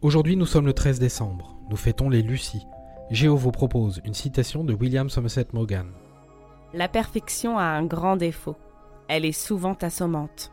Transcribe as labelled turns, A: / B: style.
A: Aujourd'hui, nous sommes le 13 décembre. Nous fêtons les Lucies. Géo vous propose une citation de William Somerset Maugham.
B: La perfection a un grand défaut. Elle est souvent assommante.